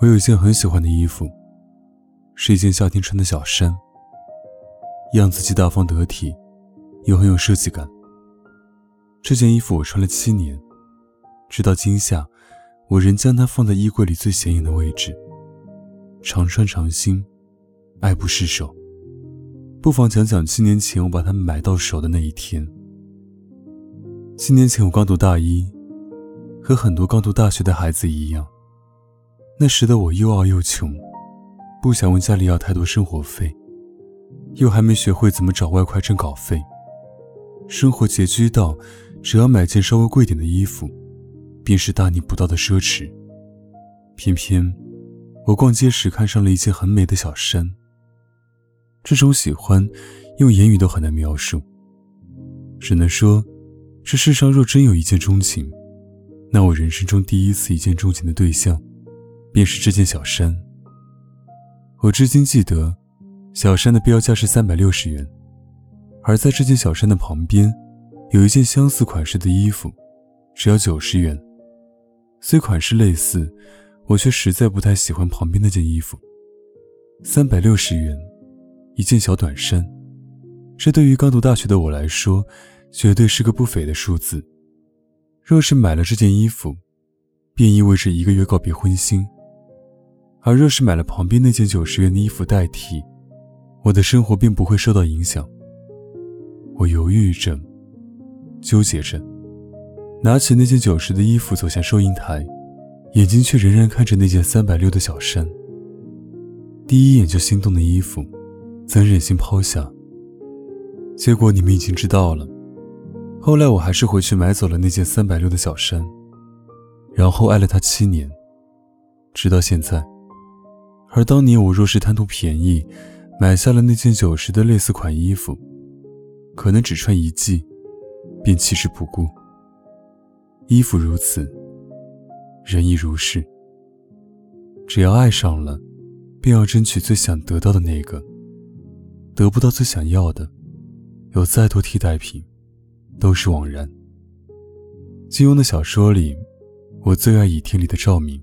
我有一件很喜欢的衣服，是一件夏天穿的小衫，样子既大方得体，又很有设计感。这件衣服我穿了七年，直到今夏，我仍将它放在衣柜里最显眼的位置。常穿常新，爱不释手。不妨讲讲七年前我把它买到手的那一天。七年前我刚读大一，和很多刚读大学的孩子一样，那时的我又傲又穷，不想问家里要太多生活费，又还没学会怎么找外快挣稿费，生活拮据到只要买件稍微贵点的衣服，便是大逆不道的奢侈。偏偏。我逛街时看上了一件很美的小衫。这种喜欢，用言语都很难描述。只能说，这世上若真有一见钟情，那我人生中第一次一见钟情的对象，便是这件小衫。我至今记得，小衫的标价是三百六十元，而在这件小衫的旁边，有一件相似款式的衣服，只要九十元。虽款式类似。我却实在不太喜欢旁边那件衣服，三百六十元，一件小短衫，这对于刚读大学的我来说，绝对是个不菲的数字。若是买了这件衣服，便意味着一个月告别婚姻；而若是买了旁边那件九十元的衣服代替，我的生活并不会受到影响。我犹豫着，纠结着，拿起那件九十的衣服走向收银台。眼睛却仍然看着那件三百六的小衫，第一眼就心动的衣服，怎忍心抛下？结果你们已经知道了。后来我还是回去买走了那件三百六的小衫，然后爱了它七年，直到现在。而当年我若是贪图便宜，买下了那件九十的类似款衣服，可能只穿一季，便弃之不顾。衣服如此。人亦如是。只要爱上了，便要争取最想得到的那个。得不到最想要的，有再多替代品，都是枉然。金庸的小说里，我最爱《倚天》里的赵敏，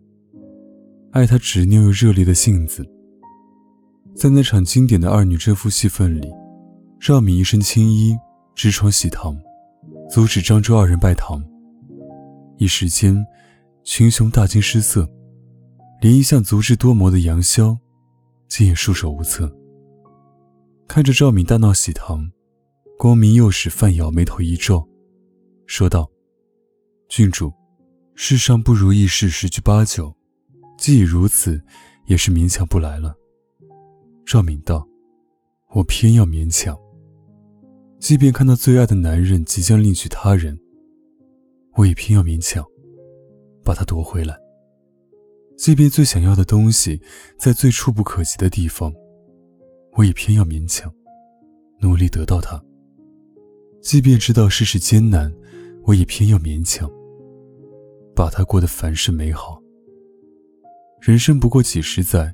爱她执拗又热烈的性子。在那场经典的二女争夫戏份里，赵敏一身青衣，直闯喜堂，阻止张周二人拜堂。一时间。群雄大惊失色，连一向足智多谋的杨逍，竟也束手无策。看着赵敏大闹喜堂，光明右使范瑶眉头一皱，说道：“郡主，世上不如意事十居八九，既已如此，也是勉强不来了。”赵敏道：“我偏要勉强。即便看到最爱的男人即将另娶他人，我也偏要勉强。”把他夺回来。即便最想要的东西在最触不可及的地方，我也偏要勉强，努力得到它。即便知道世事艰难，我也偏要勉强，把它过得凡事美好。人生不过几十载，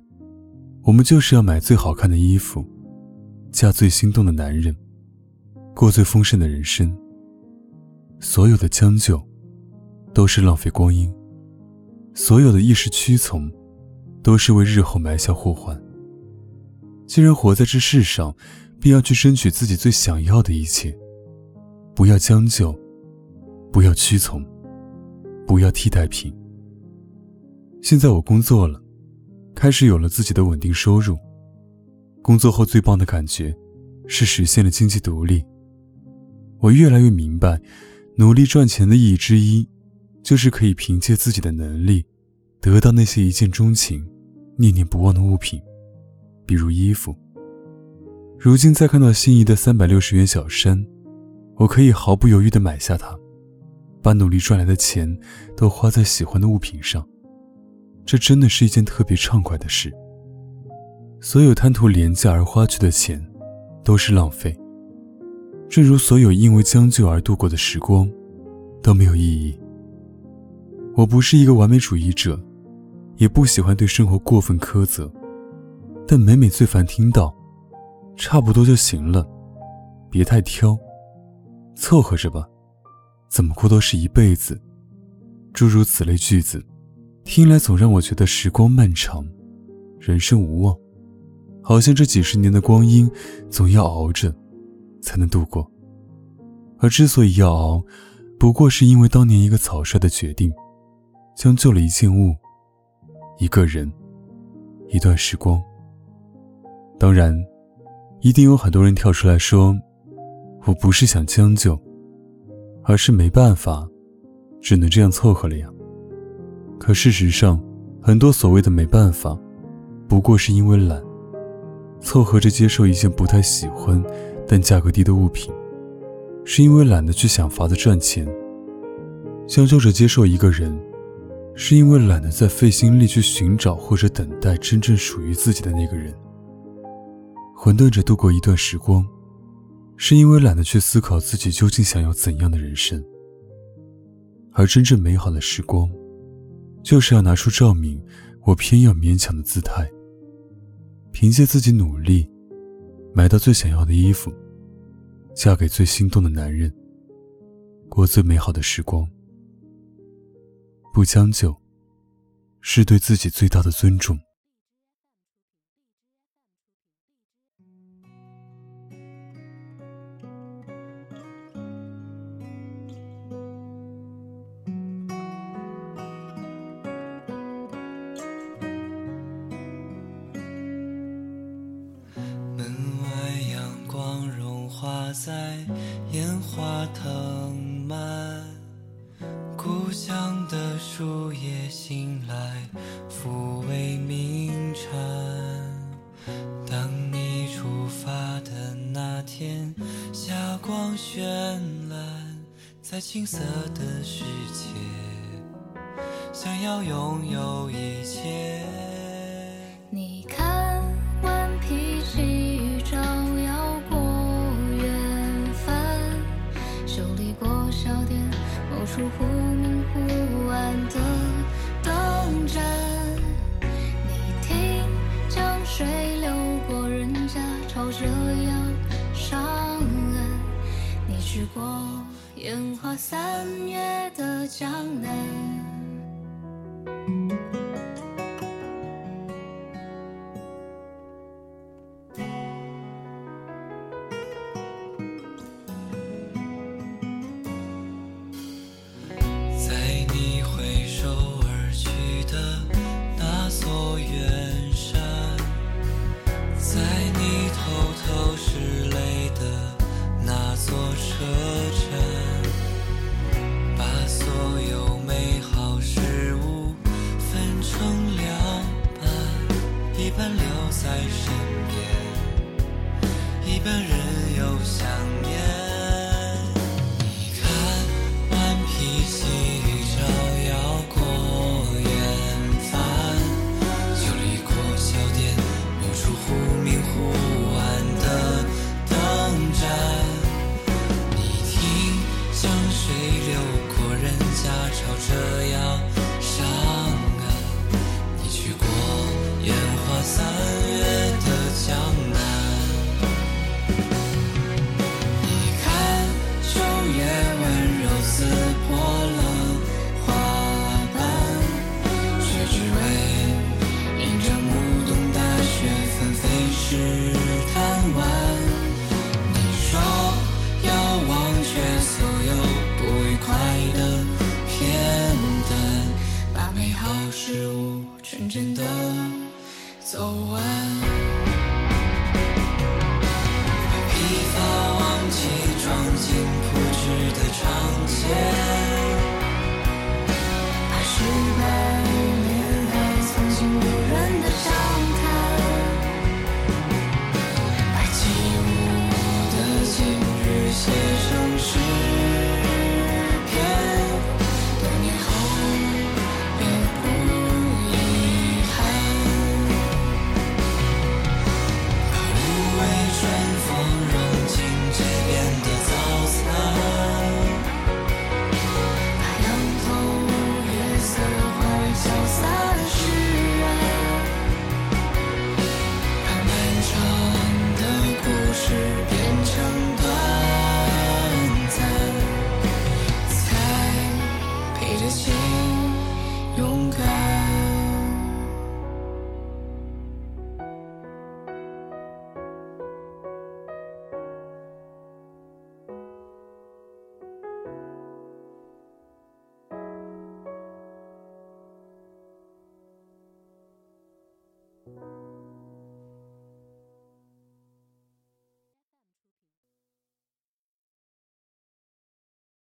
我们就是要买最好看的衣服，嫁最心动的男人，过最丰盛的人生。所有的将就，都是浪费光阴。所有的一时屈从，都是为日后埋下祸患。既然活在这世上，便要去争取自己最想要的一切，不要将就，不要屈从，不要替代品。现在我工作了，开始有了自己的稳定收入。工作后最棒的感觉，是实现了经济独立。我越来越明白，努力赚钱的意义之一。就是可以凭借自己的能力，得到那些一见钟情、念念不忘的物品，比如衣服。如今再看到心仪的三百六十元小衫，我可以毫不犹豫地买下它，把努力赚来的钱都花在喜欢的物品上。这真的是一件特别畅快的事。所有贪图廉价而花去的钱，都是浪费。正如所有因为将就而度过的时光，都没有意义。我不是一个完美主义者，也不喜欢对生活过分苛责，但每每最烦听到“差不多就行了，别太挑，凑合着吧，怎么过都是一辈子”，诸如此类句子，听来总让我觉得时光漫长，人生无望，好像这几十年的光阴总要熬着。才能度过，而之所以要熬，不过是因为当年一个草率的决定，将就了一件物、一个人、一段时光。当然，一定有很多人跳出来说：“我不是想将就，而是没办法，只能这样凑合了呀。”可事实上，很多所谓的没办法，不过是因为懒，凑合着接受一件不太喜欢。但价格低的物品，是因为懒得去想法子赚钱；将就着接受一个人，是因为懒得再费心力去寻找或者等待真正属于自己的那个人；混沌着度过一段时光，是因为懒得去思考自己究竟想要怎样的人生。而真正美好的时光，就是要拿出赵敏，我偏要勉强的姿态，凭借自己努力。买到最想要的衣服，嫁给最心动的男人，过最美好的时光。不将就，是对自己最大的尊重。在烟花藤蔓，故乡的树叶醒来，抚慰鸣蝉。当你出发的那天，霞光绚烂，在青涩的世界，想要拥有一切。出忽明忽暗的灯盏，你听江水流过人家，朝着要上岸。你去过烟花三月的江南。一半留在身边，一半任由想念。走完。